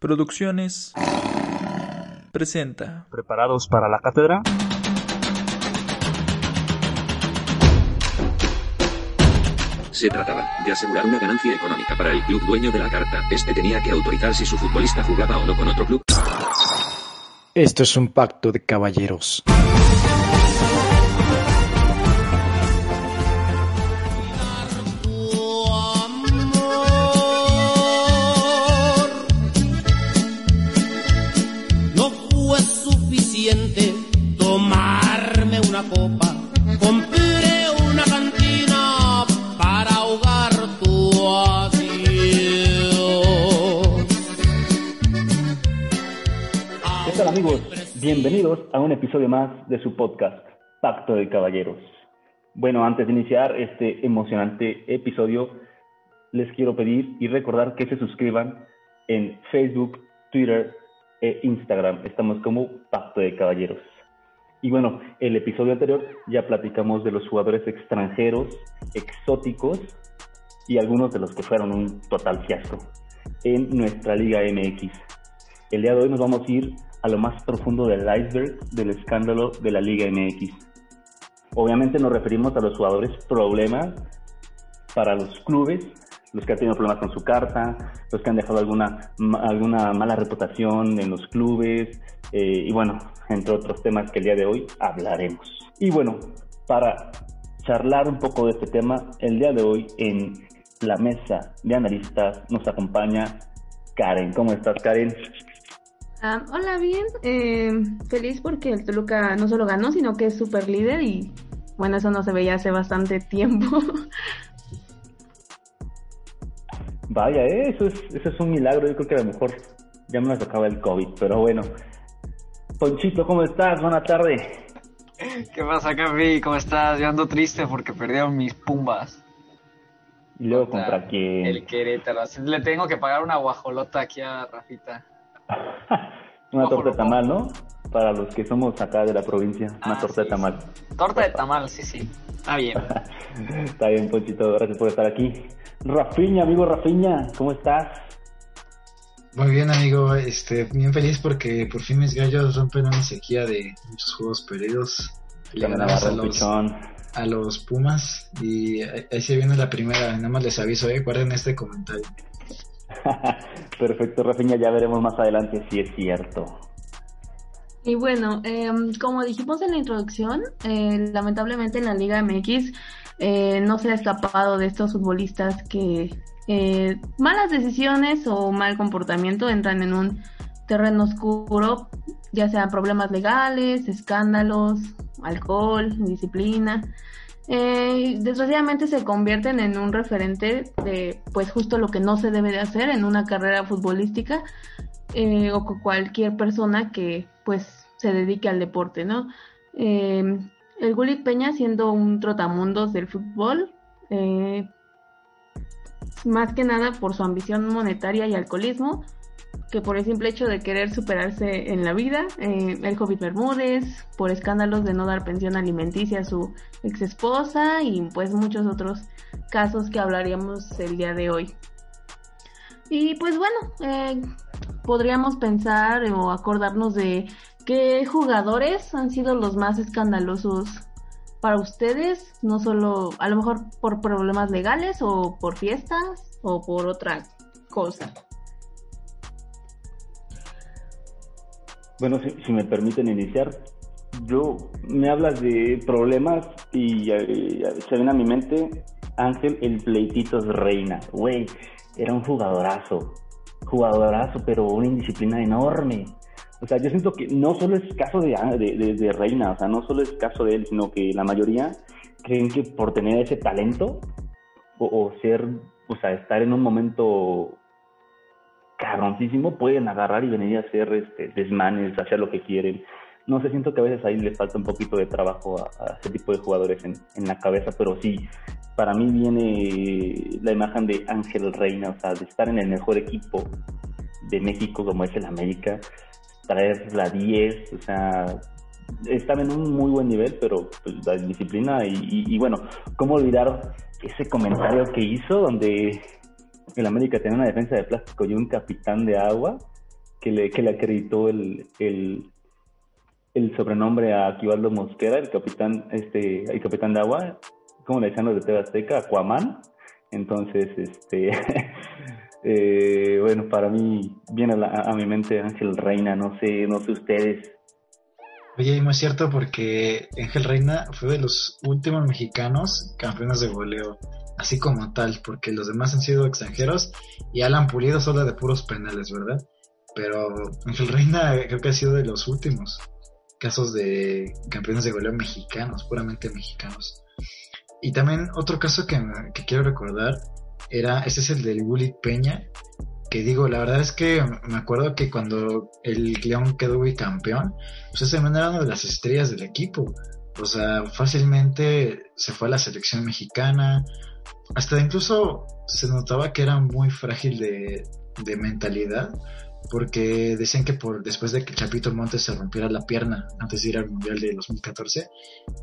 Producciones presenta. ¿Preparados para la cátedra? Se trataba de asegurar una ganancia económica para el club dueño de la carta. Este tenía que autorizar si su futbolista jugaba o no con otro club. Esto es un pacto de caballeros. Copa. Compré una cantina para ahogar tu vacío. ¿Qué tal amigos? Bienvenidos a un episodio más de su podcast, Pacto de Caballeros. Bueno, antes de iniciar este emocionante episodio, les quiero pedir y recordar que se suscriban en Facebook, Twitter e Instagram. Estamos como Pacto de Caballeros. Y bueno, el episodio anterior ya platicamos de los jugadores extranjeros, exóticos y algunos de los que fueron un total fiasco en nuestra Liga MX. El día de hoy nos vamos a ir a lo más profundo del iceberg del escándalo de la Liga MX. Obviamente nos referimos a los jugadores problemas para los clubes, los que han tenido problemas con su carta, los que han dejado alguna, alguna mala reputación en los clubes, eh, y bueno, entre otros temas que el día de hoy hablaremos. Y bueno, para charlar un poco de este tema, el día de hoy en la mesa de analistas nos acompaña Karen. ¿Cómo estás, Karen? Ah, hola, bien. Eh, feliz porque el Toluca no solo ganó, sino que es super líder y bueno, eso no se veía hace bastante tiempo. Vaya, eh, eso es, eso es un milagro. Yo creo que a lo mejor ya me nos acaba el COVID, pero bueno. Ponchito, ¿cómo estás? Buena tarde. ¿Qué pasa, Capi? ¿Cómo estás? Yo ando triste porque perdieron mis pumbas. ¿Y luego contra quién? El Querétaro. Así Le tengo que pagar una guajolota aquí a Rafita. Una torta tamal, ¿no? Para los que somos acá de la provincia, una Ah, torta de sí, tamal. Torta de tamal, sí, sí. Está bien. Está bien, Ponchito, gracias por estar aquí. Rafiña, amigo Rafiña, ¿cómo estás? Muy bien, amigo. Este, bien feliz porque por fin mis gallos rompen una sequía de muchos juegos perdidos. Le ganamos a los, a los Pumas y ahí ahí se viene la primera. Nada más les aviso, eh, guarden este comentario. Perfecto, Rafiña, ya veremos más adelante si es cierto. Y bueno, em, como dijimos en la introducción, eh, lamentablemente en la Liga MX eh, no se ha escapado de estos futbolistas que eh, malas decisiones o mal comportamiento entran en un terreno oscuro, ya sean problemas legales, escándalos, alcohol, indisciplina. Eh, desgraciadamente se convierten en un referente de pues justo lo que no se debe de hacer en una carrera futbolística eh, o cualquier persona que pues se dedique al deporte, ¿no? Eh, el Gulit Peña siendo un trotamundos del fútbol, eh, más que nada por su ambición monetaria y alcoholismo, que por el simple hecho de querer superarse en la vida, eh, el Hobbit Bermúdez, por escándalos de no dar pensión alimenticia a su ex esposa y pues muchos otros casos que hablaríamos el día de hoy. Y pues bueno, eh, podríamos pensar o acordarnos de qué jugadores han sido los más escandalosos para ustedes, no solo a lo mejor por problemas legales o por fiestas o por otra cosa. Bueno, si, me permiten iniciar, yo me hablas de problemas y eh, se viene a mi mente Ángel el Pleititos Reina. Güey, era un jugadorazo, jugadorazo, pero una indisciplina enorme. O sea, yo siento que no solo es caso de, de, de- Reina, o sea, no solo es caso de él, sino que la mayoría creen que por tener ese talento o, o ser, o sea, estar en un momento cabroncísimo, pueden agarrar y venir a hacer este, desmanes, hacer lo que quieren. No sé, siento que a veces ahí le falta un poquito de trabajo a, ese tipo de jugadores en, en la cabeza, pero sí, para mí viene la imagen de Ángel Reina, o sea, de estar en el mejor equipo de México como es el América, traer la 10, o sea, estaba en un muy buen nivel, pero pues, la disciplina y, y, y bueno, ¿cómo olvidar ese comentario que hizo donde el América tenía una defensa de plástico y un capitán de agua? que le, que le acreditó el, el sobrenombre a Aquivaldo Mosquera, el capitán, este, el capitán de agua, como le decían los de TV Azteca. Entonces, este, eh, bueno, para mí viene a mi mente Ángel Reina, no sé, no sé ustedes. Oye, y muy cierto porque Ángel Reina fue de los últimos mexicanos campeones de goleo, así como tal, porque los demás han sido extranjeros y Alan Pulido solo de puros penales, ¿verdad? Pero Ángel Reina creo que ha sido de los últimos casos de campeones de goleo mexicanos, puramente mexicanos. Y también otro caso que, quiero recordar era, ese es el del Willy Peña, que digo, la verdad es que me acuerdo que cuando el León quedó bicampeón, pues ese man era una de las estrellas del equipo. O sea, fácilmente se fue a la selección mexicana. Hasta incluso se notaba que era muy frágil de, de mentalidad. Porque decían que por después de que Chapito Montes se rompiera la pierna antes de ir al Mundial de 2014,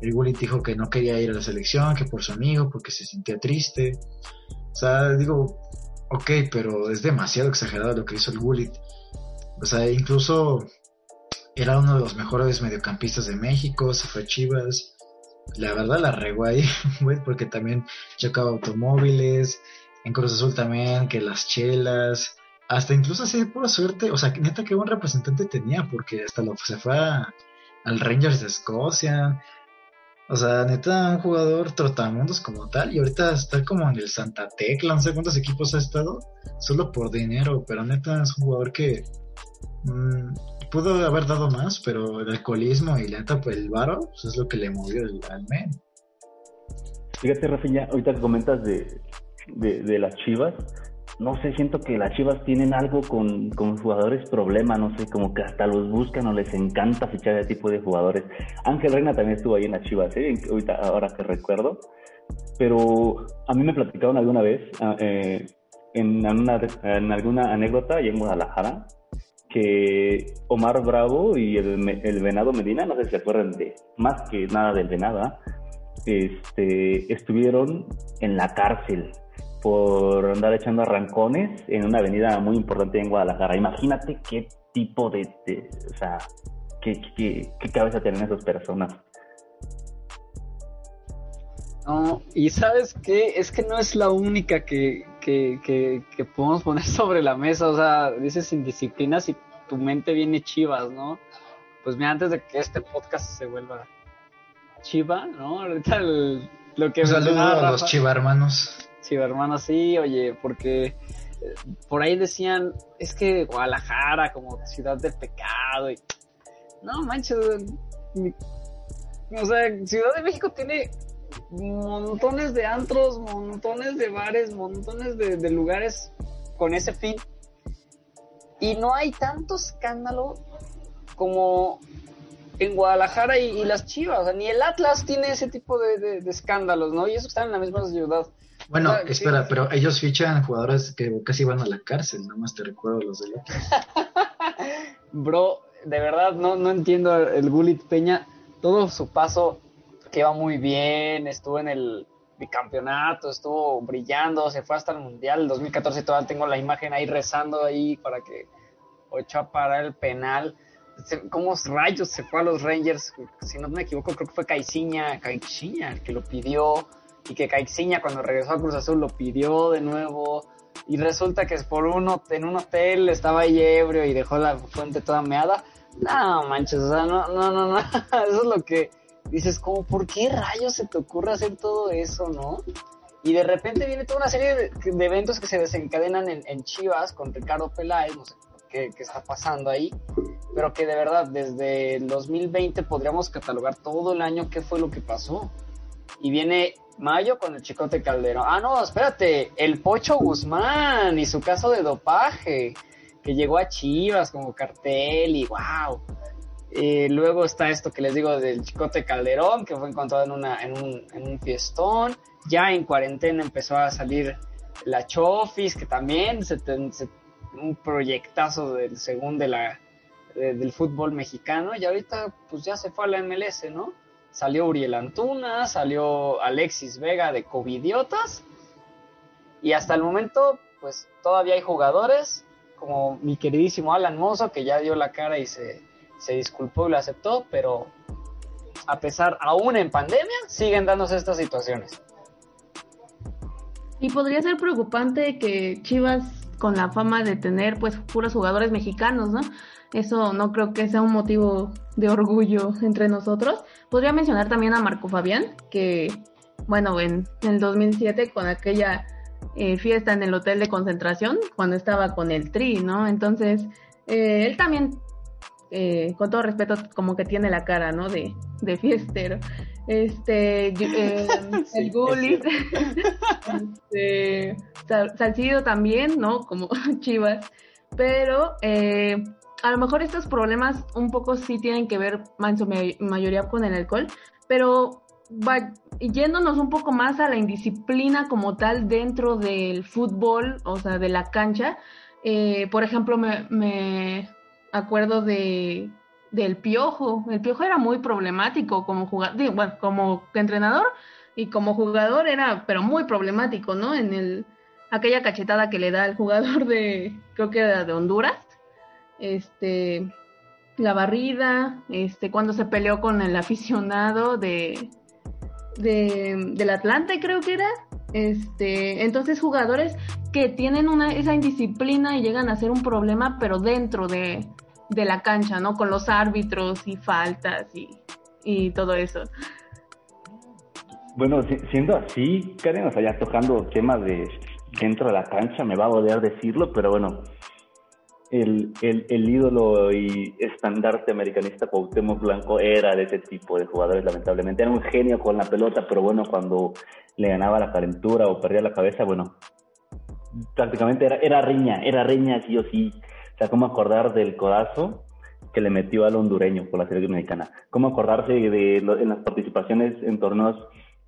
el Willy dijo que no quería ir a la selección, que por su amigo, porque se sentía triste. O sea, digo, ok, pero es demasiado exagerado lo que hizo el Gullit. O sea, incluso era uno de los mejores mediocampistas de México, se fue a Chivas. La verdad la regó ahí, porque también chocaba automóviles, en Cruz Azul también, que las chelas, hasta incluso así de suerte, o sea, neta que buen representante tenía, porque hasta lo, se fue al Rangers de Escocia, o sea, neta, un jugador trotamundos como tal, y ahorita está como en el Santa Tecla, no sé cuántos equipos ha estado, solo por dinero, pero neta es un jugador que mm, pudo haber dado más, pero el alcoholismo y la neta, pues el varo, pues es lo que le movió al men. Fíjate, Rafinha, ahorita comentas de, de las Chivas, no sé, siento que las Chivas tienen algo con, con jugadores problema, no sé, como que hasta los buscan o les encanta fichar ese tipo de jugadores. Ángel Reina también estuvo ahí en las Chivas, ¿eh? ahorita, ahora que recuerdo, pero a mí me platicaron alguna vez ah, eh, en, en alguna anécdota allá en Guadalajara que Omar Bravo y el, el Venado Medina, no sé si se acuerdan de más que nada del Venado, este, estuvieron en la cárcel por andar echando arrancones en una avenida muy importante en Guadalajara. Imagínate qué tipo de, de- o sea, qué, qué, qué cabeza tienen esas personas. No, y sabes qué, es que no es la única que, que, que, que podemos poner sobre la mesa, o sea, dices indisciplinas y tu mente viene chivas, ¿no? Pues mira, antes de que este podcast se vuelva chiva, ¿no? Ahorita el- lo que Un saludo a los chiva hermanos. Chiva hermano, sí, oye, porque eh, por ahí decían, es que Guadalajara como ciudad de pecado y... No, manches, o sea, Ciudad de México tiene montones de antros, montones de bares, montones de, lugares con ese fin. Y no hay tanto escándalo como en Guadalajara y, las Chivas. Ni el Atlas tiene ese tipo de escándalos, ¿no? Y eso que están en la misma ciudad. Bueno, espera, sí. pero ellos fichan jugadores que casi van a la cárcel, nada más te recuerdo los de la... Bro, de verdad no, no entiendo el Gulit Peña. Todo su paso que va muy bien, estuvo en el bicampeonato, estuvo brillando, se fue hasta el Mundial. El 2014 todavía tengo la imagen ahí rezando ahí para que Ochoa para el penal. ¿Cómo rayos se fue a los Rangers? Si no me equivoco, creo que fue Caixinha, Caixinha el que lo pidió. Y que Caixinha cuando regresó a Cruz Azul lo pidió de nuevo. Y resulta que es por uno en un hotel estaba ahí ebrio y dejó la fuente toda meada. No, manches, o sea, no, no, no, no. Eso es lo que dices, como, ¿por qué rayos se te ocurre hacer todo eso, no? Y de repente viene toda una serie de, eventos que se desencadenan en, Chivas con Ricardo Peláez, no sé qué, está pasando ahí, pero que de verdad desde el 2020 podríamos catalogar todo el año qué fue lo que pasó. Y viene Mayo con el Chicote Calderón. Ah, no, espérate, el Pocho Guzmán y su caso de dopaje, que llegó a Chivas como cartel y wow. Eh, luego está esto que les digo del Chicote Calderón, que fue encontrado en, una, en, un, en un fiestón. Ya en cuarentena empezó a salir la Chofis, que también se, se- un proyectazo del segundo de la, de- del fútbol mexicano. Y ahorita pues ya se fue a la MLS, ¿no? Salió Uriel Antuna, salió Alexis Vega de Covidiotas. Y hasta el momento, pues todavía hay jugadores como mi queridísimo Alan Mozo, que ya dio la cara y se, se disculpó y lo aceptó, pero a pesar, aún en pandemia, siguen dándose estas situaciones. Y podría ser preocupante que Chivas, con la fama de tener pues puros jugadores mexicanos, ¿no? Eso no creo que sea un motivo de orgullo entre nosotros. Podría mencionar también a Marco Fabián, que, bueno, en, el 2007 con aquella eh, fiesta en el hotel de concentración, cuando estaba con el Tri, ¿no? Entonces, eh, él también, eh, con todo respeto, como que tiene la cara, ¿no? De, de fiestero. Este, el Gullit, este, Salcido también, ¿no? Como Chivas. Pero eh, a lo mejor estos problemas un poco sí tienen que ver en su mayoría con el alcohol, pero va, yéndonos un poco más a la indisciplina como tal dentro del fútbol, o sea, de la cancha, eh, por ejemplo, me, me acuerdo de del Piojo. El Piojo era muy problemático como jugador, bueno, como entrenador y como jugador era, pero muy problemático, ¿no? En el aquella cachetada que le da el jugador de, creo que era de Honduras, este, la barrida, este, cuando se peleó con el aficionado de, de del Atlante, creo que era, este, entonces jugadores que tienen una esa indisciplina y llegan a ser un problema, pero dentro de, de la cancha, ¿no? Con los árbitros y faltas y, y todo eso. Bueno, siendo así, Karen, o sea, ya tocando temas de dentro de la cancha, me va a odiar decirlo, pero bueno, el, el, ídolo y estandarte americanista Cuauhtémoc Blanco era de ese tipo de jugadores, lamentablemente. Era un genio con la pelota, pero bueno, cuando le ganaba la calentura o perdía la cabeza, bueno, prácticamente era, era riña, era riña sí o sí. Sea, cómo acordar del codazo que le metió al hondureño por la selección mexicana. Cómo acordarse de, en las participaciones en torneos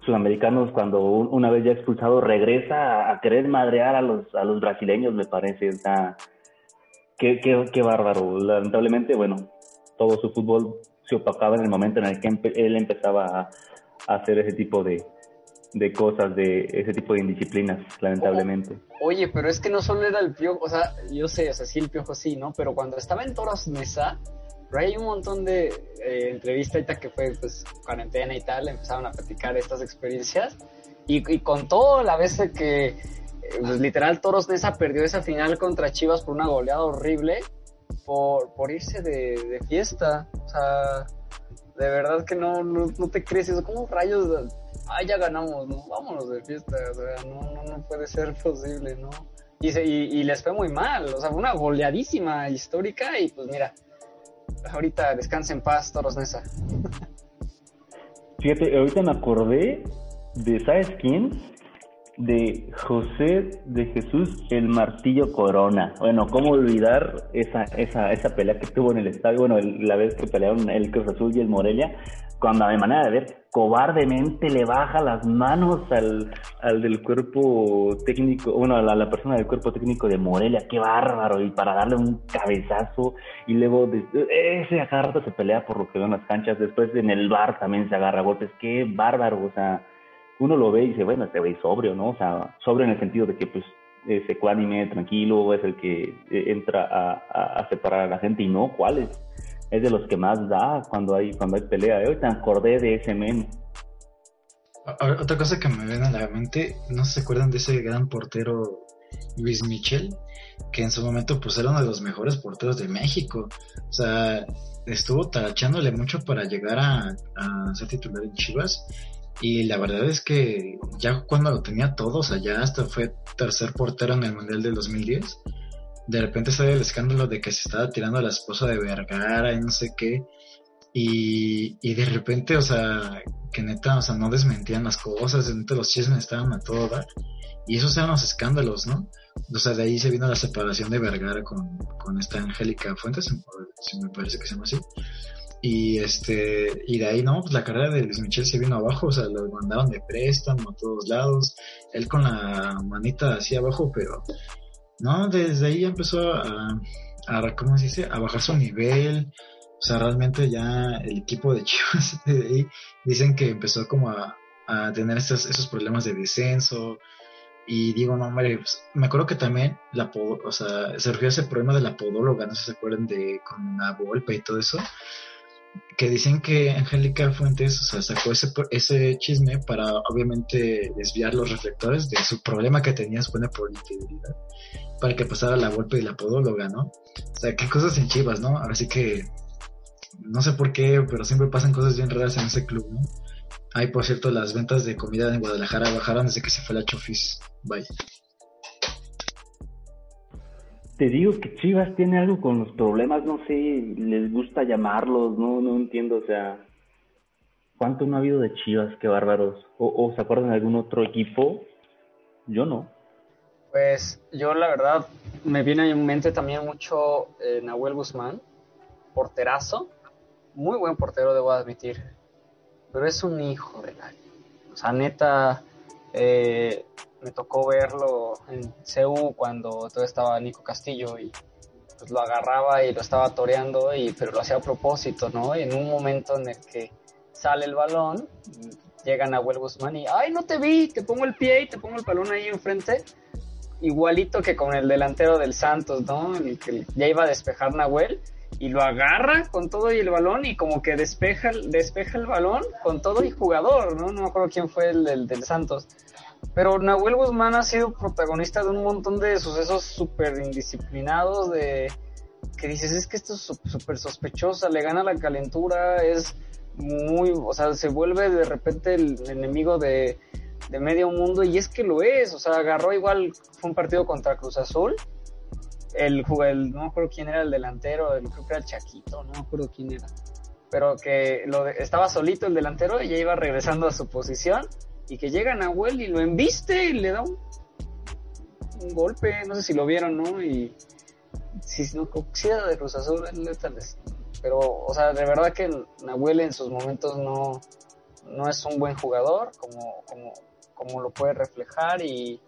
sudamericanos cuando una vez ya expulsado regresa a, querer madrear a los, a los brasileños, me parece. Sea, Qué, qué, bárbaro. Lamentablemente, bueno, todo su fútbol se opacaba en el momento en el que él empezaba a, hacer ese tipo de, de cosas, de ese tipo de indisciplinas, lamentablemente. Oye, pero es que no solo era el piojo, o sea, yo sé, o sea, sí el piojo sí, ¿no? Pero cuando estaba en Toros Mesa, hay un montón de eh, entrevistas que fue pues cuarentena y tal, empezaron a platicar estas experiencias y, y contó la vez que pues, literal Toros Nesa perdió esa final contra Chivas por una goleada horrible por, por irse de, fiesta. O sea, de verdad que no, no, te crees eso. ¿Cómo rayos? Ah, ya ganamos, ¿no? Vámonos de fiesta. O sea, no, no, puede ser posible, ¿no? Y, y, les fue muy mal. O sea, fue una goleadísima histórica y pues mira, ahorita descansa en paz Toros Nesa. Fíjate, ahorita me acordé de, ¿sabes quién? de José de Jesús el Martillo Corona. Bueno, ¿cómo olvidar esa, esa, esa pelea que tuvo en el estadio? Bueno, la vez que pelearon el Cruz Azul y el Morelia, cuando de manera de ver, cobardemente le baja las manos al, al del cuerpo técnico, bueno, a la, persona del cuerpo técnico de Morelia, qué bárbaro, y para darle un cabezazo, y luego ese agarra se pelea por lo que veo en las canchas, después en el bar también se agarra golpes, qué bárbaro, o sea, uno lo ve y dice, bueno, este güey sobrio, ¿no? O sea, sobrio en el sentido de que, pues, es ecuánime, tranquilo, es el que eh, entra a, separar a la gente y no, ¿cuál es? Es de los que más da cuando hay, cuando hay pelea. Yo te acordé de ese men. Otra cosa que me viene a la mente, no se acuerdan de ese gran portero Luis Michel, que en su momento pues era uno de los mejores porteros de México. O sea, estuvo tachándole mucho para llegar a, a ser titular en Chivas y la verdad es que ya cuando lo tenía todo, o sea, ya hasta fue tercer portero en el Mundial del 2010, de repente sale el escándalo de que se estaba tirando a la esposa de Vergara y no sé qué. Y, y de repente, o sea, que neta, o sea, no desmentían las cosas, neta los chismes estaban a todo dar. Y esos eran los escándalos, ¿no? O sea, de ahí se vino la separación de Vergara con, con esta Angélica Fuentes, si me parece que se llama así. Y este, y de ahí no, pues la carrera de Luis Michel se vino abajo, o sea, lo mandaron de préstamo a todos lados, él con la manita así abajo, pero no, desde ahí empezó a, ¿cómo se dice? A bajar su nivel, o sea, realmente ya el equipo de Chivas de ahí dicen que empezó como a, tener esos, esos problemas de descenso, Y digo, no, hombre, pues, me acuerdo que también la, o sea, surgió ese problema de la podóloga, no sé si se acuerdan de con la golpe y todo eso, que dicen que Angélica Fuentes, sacó ese, ese chisme para obviamente desviar los reflectores de su problema que tenía, supone, por infidelidad, para que pasara la golpe de la podóloga, ¿no? O sea, qué cosas en Chivas, ¿no? Así que, no sé por qué, pero siempre pasan cosas bien raras en ese club, ¿no? Ay, por cierto, las ventas de comida en Guadalajara bajaron desde que se fue la Chofis. Vaya. Te digo que Chivas tiene algo con los problemas, no sé, les gusta llamarlos, no, no entiendo, o sea, ¿cuánto no ha habido de Chivas? Qué bárbaros. ¿O, se acuerdan de algún otro equipo? Yo no. Pues yo la verdad me viene en mente también mucho eh, Nahuel Guzmán, porterazo, muy buen portero debo admitir, pero es un hijo de la... O sea, neta, eh, me tocó verlo en CEU cuando todo estaba Nico Castillo y pues lo agarraba y lo estaba toreando, y, pero lo hacía a propósito, ¿no? Y en un momento en el que sale el balón, llega Nahuel Guzmán y, ay, no te vi, te pongo el pie y te pongo el balón ahí enfrente, igualito que con el delantero del Santos, ¿no? El que ya iba a despejar Nahuel y lo agarra con todo y el balón y como que despeja, despeja el balón con todo y jugador, ¿no? No me acuerdo quién fue el del, Santos. Pero Nahuel Guzmán ha sido protagonista de un montón de sucesos súper indisciplinados, de que dices, es que esto es súper sospechosa, le gana la calentura, es muy, o sea, se vuelve de repente el enemigo de, de medio mundo y es que lo es, o sea, agarró igual, fue un partido contra Cruz Azul el, el, no me acuerdo quién era el delantero, el, creo que era Chaquito, no me acuerdo quién era, pero que lo estaba solito el delantero y ya iba regresando a su posición y que llega Nahuel y lo embiste y le da un, golpe, no sé si lo vieron, ¿no? Y si no, si era de Cruz Azul, pero, o sea, de verdad que Nahuel en sus momentos no, no es un buen jugador, como, como, como lo puede reflejar y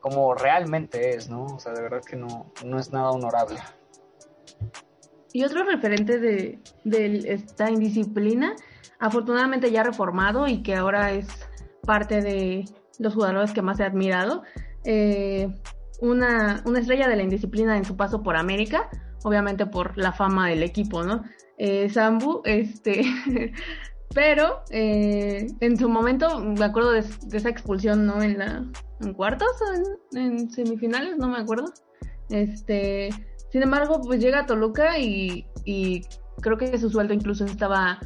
como realmente es, ¿no? O sea, de verdad que no, no es nada honorable. Y otro referente de, esta indisciplina, afortunadamente ya reformado y que ahora es parte de los jugadores que más he admirado, eh, una, una, estrella de la indisciplina en su paso por América, obviamente por la fama del equipo, ¿no? Eh, Sambu, este, pero eh, en su momento me acuerdo de, esa expulsión, ¿no? En la en cuartos o en, semifinales, no me acuerdo. Este, sin embargo, pues llega a Toluca y, creo que su sueldo incluso estaba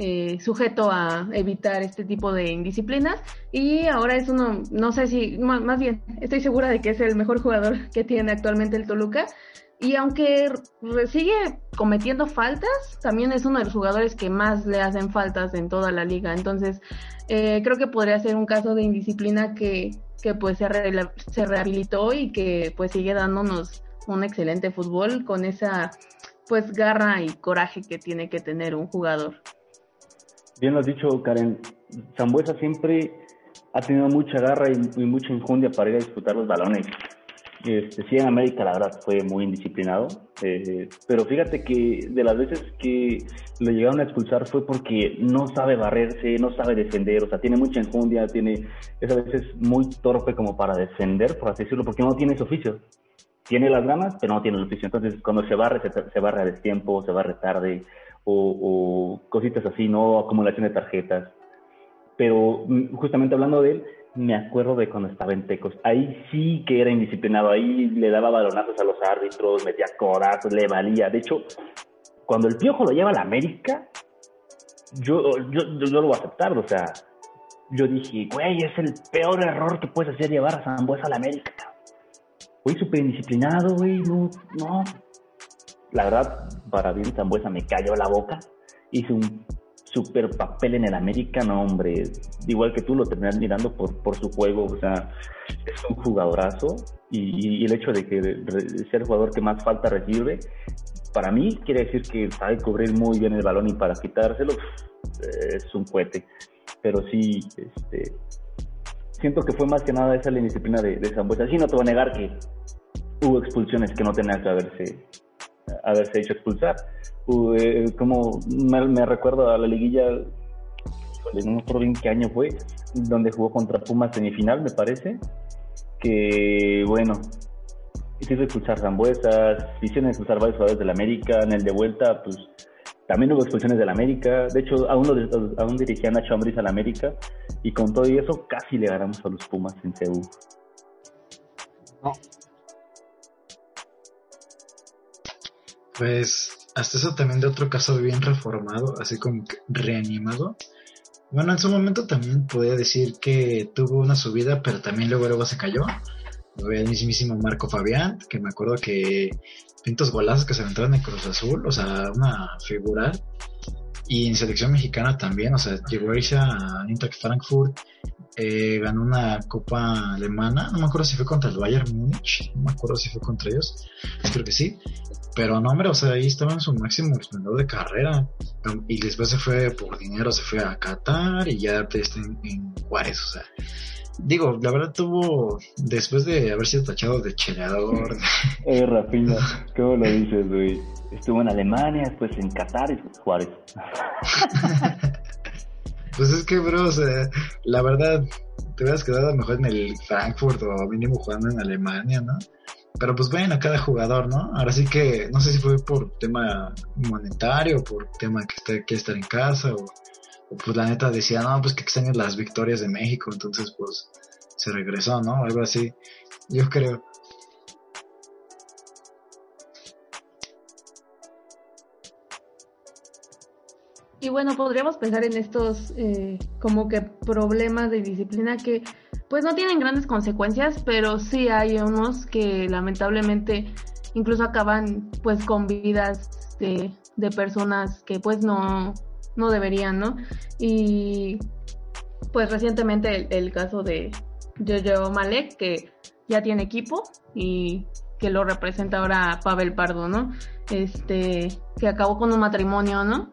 eh, sujeto a evitar este tipo de indisciplinas y ahora es uno, no sé si, más bien, estoy segura de que es el mejor jugador que tiene actualmente el Toluca y aunque sigue cometiendo faltas, también es uno de los jugadores que más le hacen faltas en toda la liga. Entonces, eh, creo que podría ser un caso de indisciplina que, que pues se, se rehabilitó y que pues sigue dándonos un excelente fútbol con esa pues garra y coraje que tiene que tener un jugador. Bien lo has dicho, Karen. Zambuesa siempre ha tenido mucha garra y, y mucha injundia para ir a disputar los balones. Este, sí, en América la verdad fue muy indisciplinado, eh, pero fíjate que de las veces que lo llegaron a expulsar fue porque no sabe barrerse, no sabe defender, o sea, tiene mucha enjundia, tiene, es a veces muy torpe como para defender, por así decirlo, porque no tiene ese oficio. Tiene las ganas, pero no tiene el oficio. Entonces, cuando se barre, se, barre a destiempo, se barre tarde, o, o cositas así, ¿no? Acumulación de tarjetas. Pero mm, justamente hablando de él, me acuerdo de cuando estaba en Tecos. Ahí sí que era indisciplinado, ahí le daba balonazos a los árbitros, metía corazos, le valía. De hecho, cuando el Piojo lo lleva a la América, yo, yo, yo, lo voy a aceptar, o sea, yo dije, güey, es el peor error que puedes hacer llevar a Zambuesa a la América. Güey, súper indisciplinado, güey, no, no. La verdad, para bien Zambuesa me cayó la boca. Hice un super papel en el América, no hombre, igual que tú lo terminas mirando por, por su juego, o sea, es un jugadorazo. Y, el hecho de que ser el jugador que más falta recibe, para mí quiere decir que sabe cubrir muy bien el balón y para quitárselo es un cohete, pero sí, este, siento que fue más que nada esa la disciplina de, de Zambuesa, sí no te voy a negar que hubo expulsiones que no tenían que haberse, haberse hecho expulsar, eh, como me, recuerdo a la liguilla, no me acuerdo bien qué año fue, donde jugó contra Pumas semifinal, me parece, que, bueno, hizo expulsar Zambuesas, hicieron expulsar varios jugadores del América, en el de vuelta, pues también hubo expulsiones del América, de hecho aún, lo, aún dirigían a Chambris al América, y con todo y eso casi le ganamos a los Pumas en CEU. No. Pues hasta eso también de otro caso bien reformado, así como reanimado. Bueno, en su momento también podía decir que tuvo una subida, pero también luego luego se cayó. El mismísimo Marco Fabián, que me acuerdo que pintos golazos que se aventaron en Cruz Azul, o sea, una figura. Y en selección mexicana también, o sea, llegó a irse a Eintracht Frankfurt, eh, ganó una copa alemana, no me acuerdo si fue contra el Bayern Múnich, no me acuerdo si fue contra ellos, creo que sí, pero no, hombre, o sea, ahí estaba en su máximo esplendor de carrera, y después se fue por dinero, se fue a Qatar y ya está en, en Juárez, o sea, digo, la verdad tuvo, después de haber sido tachado de cheleador. Eh, Rafinha, ¿cómo lo dices, güey? Estuvo en Alemania, después en Qatar y Juárez. pues es que, bro, o la verdad, te hubieras quedado mejor en el Frankfurt o mínimo jugando en Alemania, ¿no? Pero pues bueno, a cada jugador, ¿no? Ahora sí que no sé si fue por tema monetario, por tema que está, quiere estar en casa o pues la neta decía, no, pues que extraño las victorias de México, entonces pues se regresó, ¿no? Algo así, yo creo. Y bueno, podríamos pensar en estos eh, como que problemas de disciplina que pues no tienen grandes consecuencias, pero sí hay unos que lamentablemente incluso acaban pues con vidas de, de personas que pues no, no deberían, ¿no? Y pues recientemente el, caso de Jojo Malek, que ya tiene equipo y que lo representa ahora Pavel Pardo, ¿no? Este, que acabó con un matrimonio, ¿no?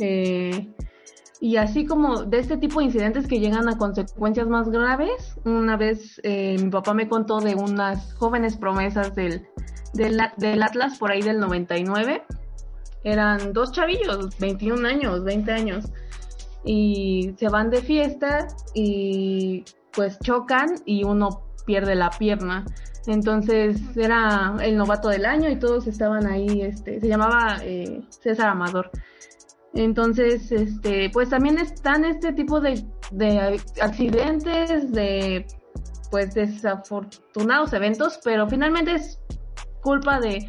Eh, y así como de este tipo de incidentes que llegan a consecuencias más graves, una vez eh, mi papá me contó de unas jóvenes promesas del, del, del Atlas por ahí del 99, eran dos chavillos, 21 años, 20 años, y se van de fiesta y pues chocan y uno pierde la pierna. Entonces era el novato del año y todos estaban ahí, este, se llamaba eh, César Amador. Entonces, este, pues también están este tipo de, de accidentes, de pues desafortunados eventos, pero finalmente es culpa de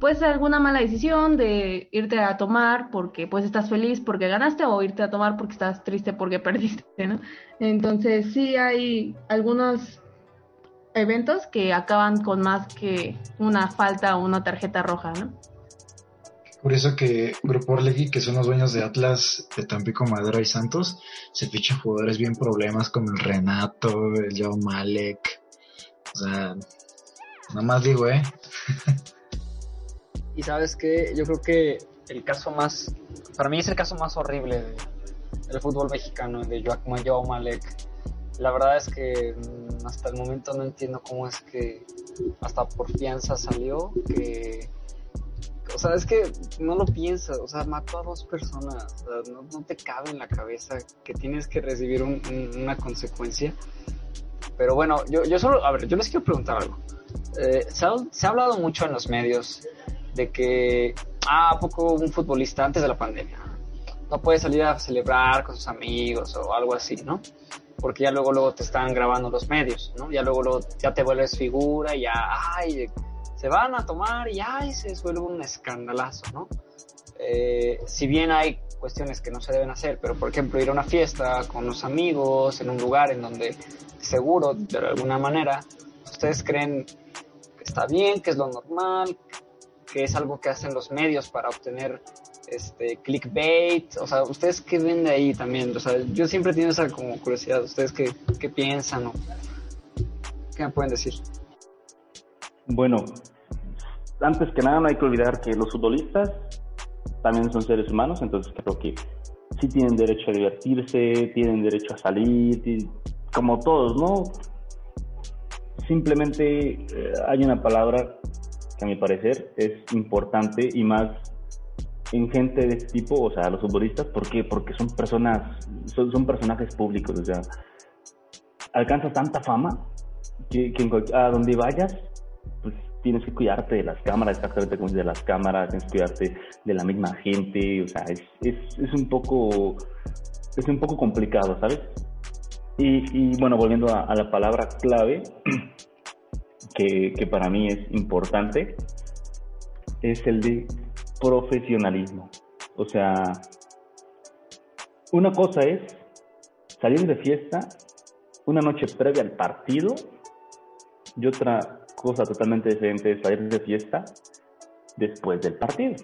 pues alguna mala decisión de irte a tomar porque pues estás feliz porque ganaste o irte a tomar porque estás triste porque perdiste, ¿no? Entonces sí hay algunos eventos que acaban con más que una falta o una tarjeta roja, ¿no? Por eso que Grupo Orlegui, que son los dueños de Atlas, de Tampico, Madera y Santos, se fichan jugadores bien problemas como el Renato, el Joe Malek. O sea, nada más digo, ¿eh? Y sabes que yo creo que el caso más, para mí es el caso más horrible del fútbol mexicano, de Joao Malek. La verdad es que mm, hasta el momento no entiendo cómo es que hasta por fianza salió, que o sea, es que no lo piensas, o sea, mató a dos personas, o sea, no, te cabe en la cabeza que tienes que recibir una consecuencia. Pero bueno, yo, yo solo, a ver, yo les quiero preguntar algo. Eh, se, se, ha, hablado mucho en los medios de que, ah, ¿a poco un futbolista antes de la pandemia no puede salir a celebrar con sus amigos o algo así, ¿no? Porque ya luego, luego te están grabando los medios, ¿no? Ya luego, luego ya te vuelves figura y ya, ay, se van a tomar y ay, se suele un escandalazo, ¿no? Eh, si bien hay cuestiones que no se deben hacer, pero por ejemplo ir a una fiesta con los amigos en un lugar en donde seguro de alguna manera ustedes creen que está bien, que es lo normal, que es algo que hacen los medios para obtener este clickbait, o sea, ustedes qué ven de ahí también, o sea, yo siempre tengo esa como curiosidad, ustedes qué, qué piensan o qué me pueden decir. Bueno, antes que nada no hay que olvidar que los futbolistas también son seres humanos, entonces creo que sí tienen derecho a divertirse, tienen derecho a salir, como todos, ¿no? Simplemente eh, hay una palabra que a mi parecer es importante y más en gente de este tipo, o sea, los futbolistas, ¿por qué? Porque son personas, son, son personajes públicos, o sea, alcanza tanta fama que, que a donde vayas, tienes que cuidarte de las cámaras, exactamente como de las cámaras, tienes que cuidarte de la misma gente, o sea, es, es, es un poco es un poco complicado, ¿sabes? Y, y bueno, volviendo a, a la palabra clave, que, que para mí es importante, es el de profesionalismo. O sea, una cosa es salir de fiesta una noche previa al partido y otra cosa totalmente diferente es salir de fiesta después del partido.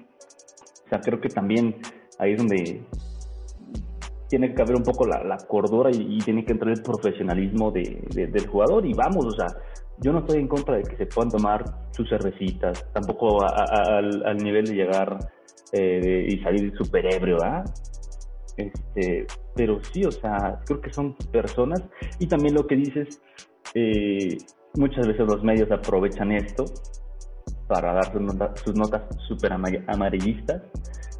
O sea, creo que también ahí es donde tiene que haber un poco la, la cordura y, y tiene que entrar el profesionalismo de, de- del jugador y vamos, o sea, yo no estoy en contra de que se puedan tomar sus cervecitas, tampoco a- a- al, al nivel de llegar eh, y salir súper ebrio, ¿verdad? Este, pero sí, o sea, creo que son personas y también lo que dices, eh, muchas veces los medios aprovechan esto para dar sus, nota- sus notas súper ama- amarillistas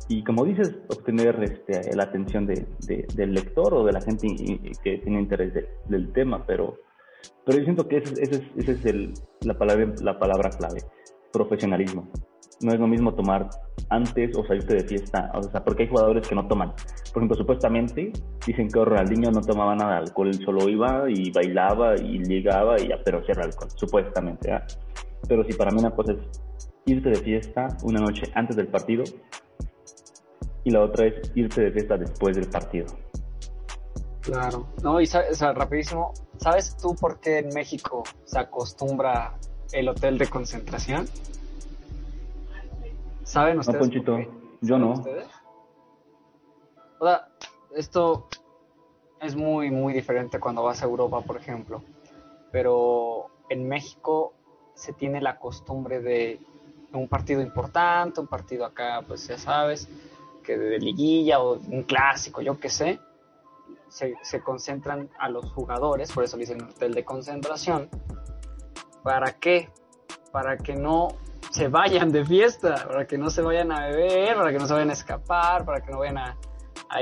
y como dices, obtener este, la atención de, de- del lector o de la gente que tiene interés de- del tema, pero, pero yo siento que ese, ese es, ese es el, la, palabra, la palabra clave, profesionalismo. No es lo mismo tomar antes o salirte de fiesta, o sea, porque hay jugadores que no toman. Por ejemplo, supuestamente dicen que Ronaldinho no tomaba nada de alcohol, solo iba y bailaba y ligaba y ya, pero cierra alcohol, supuestamente. ¿ah? Pero si para mí una cosa es irte de fiesta una noche antes del partido y la otra es irte de fiesta después del partido. Claro. No, y o sea, rapidísimo, ¿sabes tú por qué en México se acostumbra el hotel de concentración? ¿Saben No, ustedes? por Ponchito, yo ¿Saben no. ustedes? O sea, esto es muy, muy diferente cuando vas a Europa, por ejemplo. Pero en México se tiene la costumbre de un partido importante, un partido acá, pues ya sabes, que de liguilla o un clásico, yo qué sé, se, se concentran a los jugadores, por eso le dicen hotel de concentración. ¿Para qué? Para que no se vayan de fiesta, para que no se vayan a beber, para que no se vayan a escapar, para que no vayan a,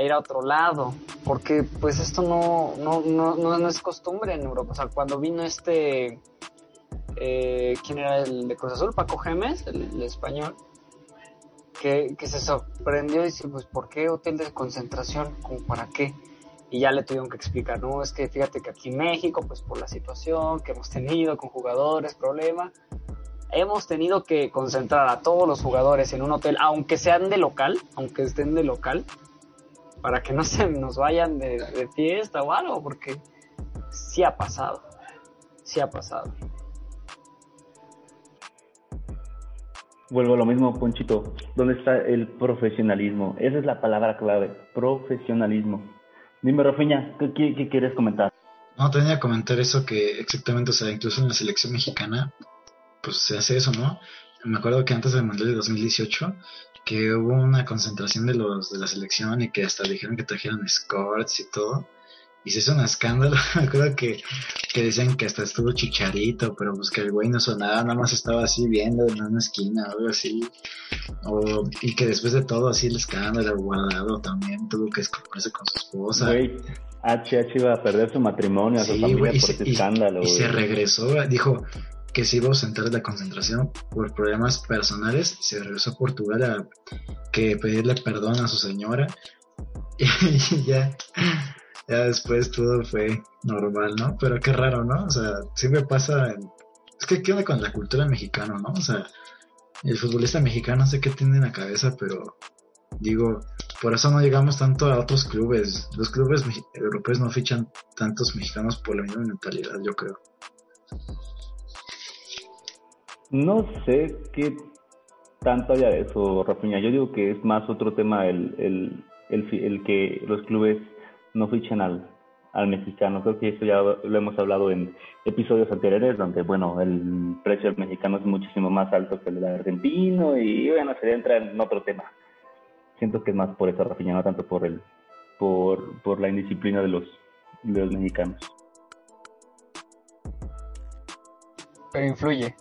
ir a otro lado, porque pues esto no, no, no, no, es costumbre en Europa. O sea, cuando vino este, eh, ¿quién era el de Cruz Azul? Paco Gemes, el, español, que, que se sorprendió y dice, pues, ¿por qué hotel de concentración? ¿Como para qué? Y ya le tuvieron que explicar, no, es que fíjate que aquí en México, pues por la situación que hemos tenido con jugadores, problema, hemos tenido que concentrar a todos los jugadores en un hotel, aunque sean de local, aunque estén de local, para que no se nos vayan de, de fiesta o algo, porque sí ha pasado, sí ha pasado. Vuelvo a lo mismo, Ponchito. ¿Dónde está el profesionalismo? Esa es la palabra clave, profesionalismo. Dime, Rafiña, ¿qué, qué, qué quieres comentar? No, tenía que comentar eso que exactamente, o sea, incluso en la selección mexicana, pues se hace eso, ¿no? Me acuerdo que antes del Mundial de 2018, que hubo una concentración de los de la selección y que hasta dijeron que trajeron escorts y todo. Y se hizo un escándalo. Me acuerdo que, que decían que hasta estuvo chicharito, pero pues que el güey no sonaba, nada más estaba así viendo en una esquina o algo así. O, y que después de todo, así el escándalo, guardado también tuvo que escaparse con su esposa. Güey, HH iba a perder su matrimonio, a su Sí, familia por se, ese y- escándalo. y se regresó, dijo que se iba a ausentar de la concentración por problemas personales, se regresó a Portugal a que pedirle perdón a su señora y ya, después todo fue normal, ¿no? Pero qué raro, ¿no? O sea, siempre pasa, es que queda con la cultura mexicana, ¿no? O sea, el futbolista mexicano no sé qué tiene en la cabeza, pero digo, por eso no llegamos tanto a otros clubes. Los clubes europeos no fichan tantos mexicanos por la misma mentalidad, yo creo. No sé qué tanto haya de eso, Rafiña. Yo digo que es más otro tema el, el, el, el que los clubes no fichen al, al mexicano. Creo que esto ya lo hemos hablado en episodios anteriores, donde, bueno, el precio del mexicano es muchísimo más alto que el del argentino y, bueno, se entra en otro tema. Siento que es más por eso, Rafiña, no tanto por el por, por la indisciplina de los, de los mexicanos. Pero influye.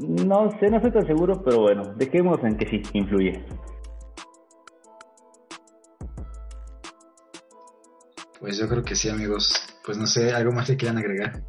No sé, no estoy tan seguro, pero bueno, dejemos en que sí, influye. Pues yo creo que sí, amigos. pues no sé, algo más que quieran agregar.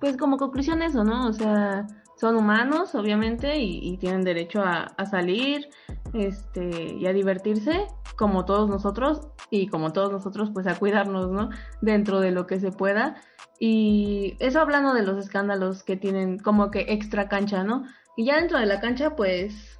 Pues como conclusión eso, ¿no? O sea, son humanos, obviamente, y, y tienen derecho a, a, salir este, y a divertirse, como todos nosotros, y como todos nosotros, pues a cuidarnos, ¿no? Dentro de lo que se pueda. Y eso hablando de los escándalos que tienen como que extra cancha, ¿no? Y ya dentro de la cancha, pues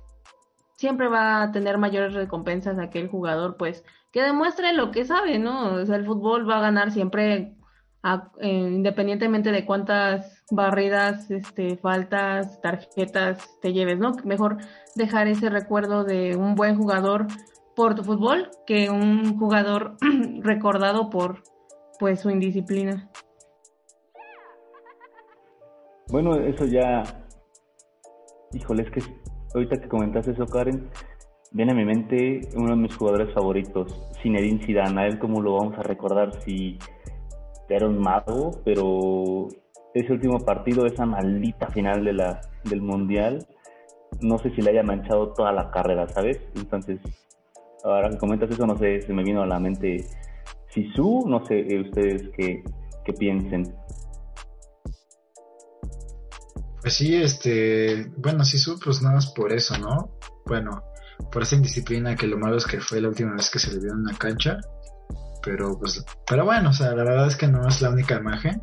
siempre va a tener mayores recompensas aquel jugador, pues, que demuestre lo que sabe, ¿no? O sea, el fútbol va a ganar siempre a, eh, independientemente de cuántas barridas, este, faltas, tarjetas te lleves, ¿no? Mejor dejar ese recuerdo de un buen jugador por tu fútbol que un jugador recordado por pues su indisciplina. Bueno, eso ya, híjole, es que ahorita que comentaste eso, Karen, viene a mi mente uno de mis jugadores favoritos, Zinedine Zidane. A él cómo lo vamos a recordar si era un mago, pero ese último partido, esa maldita final de la, del Mundial, no sé si le haya manchado toda la carrera, ¿sabes? Entonces, ahora que comentas eso, no sé, se me vino a la mente Sisu, no sé eh, ustedes qué, qué piensen. Pues sí, este, bueno, Sisu, pues nada más por eso, ¿no? Bueno, por esa indisciplina que lo malo es que fue la última vez que se le vio en una cancha, pero pues, pero bueno, o sea, la verdad es que no es la única imagen.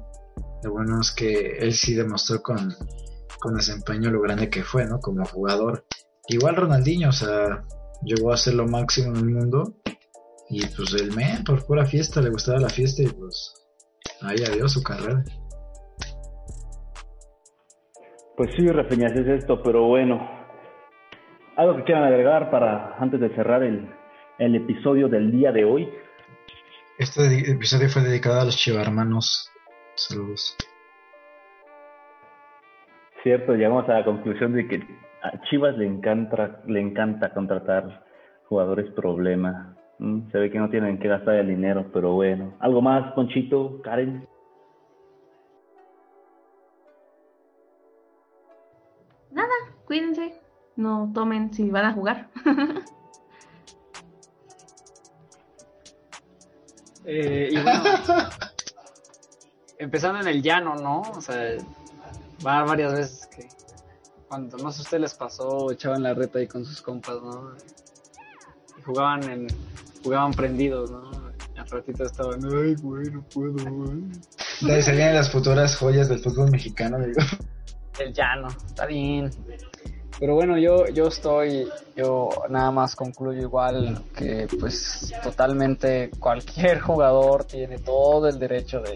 Lo bueno es que él sí demostró con, con desempeño lo grande que fue, ¿no? Como jugador. Igual Ronaldinho, o sea, llegó a ser lo máximo en el mundo. Y pues el men, por pura fiesta, le gustaba la fiesta y pues ahí adiós su carrera. Pues sí, Rafiñas, es esto, pero bueno. ¿Algo que quieran agregar para antes de cerrar el, el episodio del día de hoy? Este episodio fue dedicado a los chivarmanos. Saludos. Cierto, llegamos a la conclusión de que a Chivas le encanta, le encanta contratar jugadores problema. Mm, se ve que no tienen que gastar el dinero, pero bueno. ¿Algo más, Ponchito, Karen? Nada, cuídense. No tomen si van a jugar. eh, y bueno, empezando en el llano, ¿no? O sea, va varias veces que cuando no sé ustedes les pasó, echaban la reta ahí con sus compas, ¿no? Y jugaban en, jugaban prendidos, ¿no? Y al ratito estaban, ay, güey, no puedo, güey. De ahí salían las futuras joyas del fútbol mexicano, digo. El llano, está bien. Pero bueno, yo, yo estoy, yo nada más concluyo igual que pues totalmente cualquier jugador tiene todo el derecho de,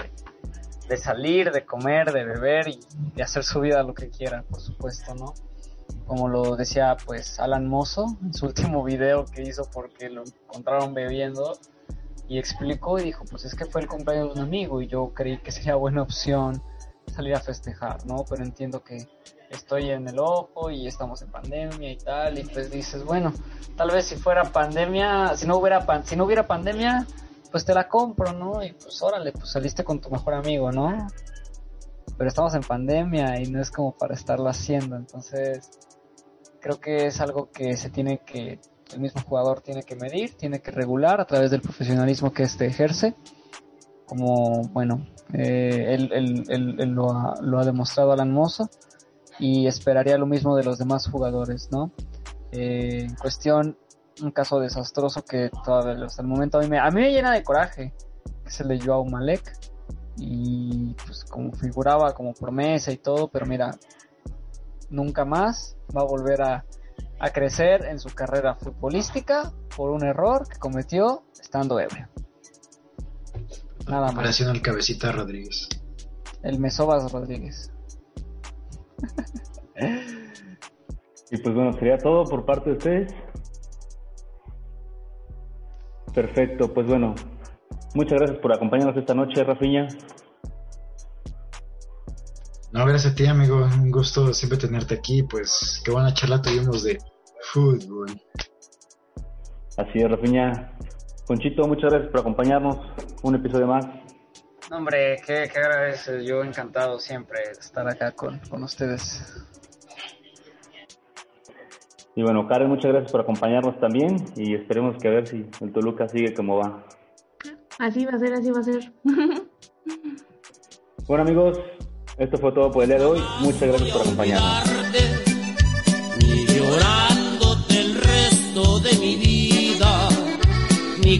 de salir, de comer, de beber y de hacer su vida lo que quiera, por supuesto, ¿no? Como lo decía pues Alan Mozo en su último video que hizo porque lo encontraron bebiendo y explicó y dijo, pues es que fue el cumpleaños de un amigo y yo creí que sería buena opción salir a festejar, ¿no? Pero entiendo que estoy en el ojo y estamos en pandemia y tal y pues dices, bueno, tal vez si fuera pandemia, si no hubiera pan, si no hubiera pandemia, pues te la compro, ¿no? Y pues órale, pues saliste con tu mejor amigo, ¿no? Pero estamos en pandemia y no es como para estarlo haciendo, entonces creo que es algo que se tiene que, el mismo jugador tiene que medir, tiene que regular a través del profesionalismo que este ejerce, como, bueno, eh, él, él, él, lo, ha, lo, ha, demostrado Alan Mozo y esperaría lo mismo de los demás jugadores, ¿no? Eh, en cuestión un caso desastroso que todavía hasta el momento a mí me, a mí me llena de coraje, que es el de Joao Malek. Y pues como figuraba como promesa y todo, pero mira, nunca más va a volver a, a crecer en su carrera futbolística por un error que cometió estando ebrio. Nada más. Operación al cabecita Rodríguez. El Mesobas Rodríguez. y pues bueno, sería todo por parte de ustedes. Perfecto, pues bueno, muchas gracias por acompañarnos esta noche, Rafiña. No, gracias a ti, amigo. Un gusto siempre tenerte aquí. Pues qué buena charla tuvimos de fútbol. Así es, Rafiña. Conchito, muchas gracias por acompañarnos. Un episodio más. No, hombre, qué, qué agradezco. Yo encantado siempre de estar acá con, con ustedes. Y bueno, Karen, muchas gracias por acompañarnos también y esperemos que a ver si el Toluca sigue como va. Así va a ser, así va a ser. Bueno amigos, esto fue todo por el día de hoy. Muchas gracias por acompañarnos. Ni